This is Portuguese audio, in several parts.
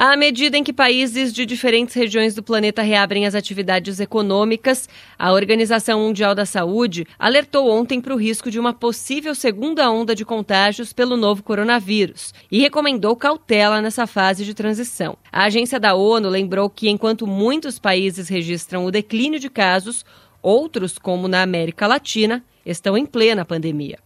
À medida em que países de diferentes regiões do planeta reabrem as atividades econômicas, a Organização Mundial da Saúde alertou ontem para o risco de uma possível segunda onda de contágios pelo novo coronavírus e recomendou cautela nessa fase de transição. A agência da ONU lembrou que, enquanto muitos países registram o declínio de casos, outros, como na América Latina, estão em plena pandemia.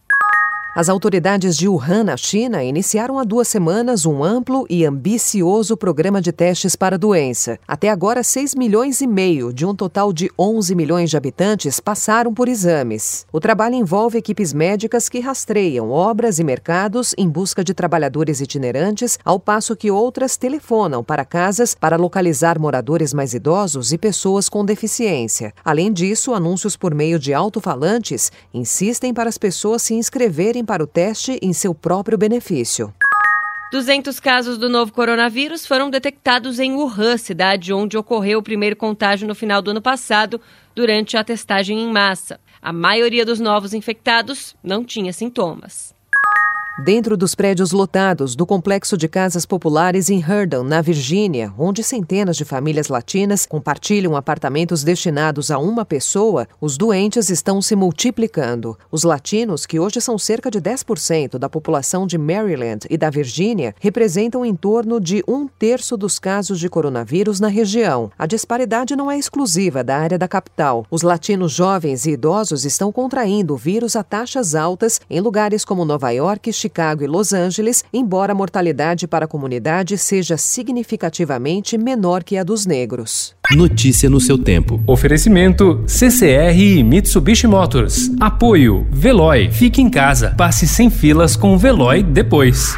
As autoridades de Wuhan, na China, iniciaram há duas semanas um amplo e ambicioso programa de testes para a doença. Até agora, 6 milhões e meio de um total de 11 milhões de habitantes passaram por exames. O trabalho envolve equipes médicas que rastreiam obras e mercados em busca de trabalhadores itinerantes, ao passo que outras telefonam para casas para localizar moradores mais idosos e pessoas com deficiência. Além disso, anúncios por meio de alto-falantes insistem para as pessoas se inscreverem para o teste em seu próprio benefício. 200 casos do novo coronavírus foram detectados em Wuhan, cidade onde ocorreu o primeiro contágio no final do ano passado, durante a testagem em massa. A maioria dos novos infectados não tinha sintomas. Dentro dos prédios lotados do complexo de casas populares em Herndon, na Virgínia, onde centenas de famílias latinas compartilham apartamentos destinados a uma pessoa, os doentes estão se multiplicando. Os latinos, que hoje são cerca de 10% da população de Maryland e da Virgínia, representam em torno de um terço dos casos de coronavírus na região. A disparidade não é exclusiva da área da capital. Os latinos jovens e idosos estão contraindo o vírus a taxas altas em lugares como Nova York, Chicago e Los Angeles, embora a mortalidade para a comunidade seja significativamente menor que a dos negros. Notícia no seu tempo. Oferecimento CCR e Mitsubishi Motors. Apoio Veloy. Fique em casa. Passe sem filas com o Veloy depois.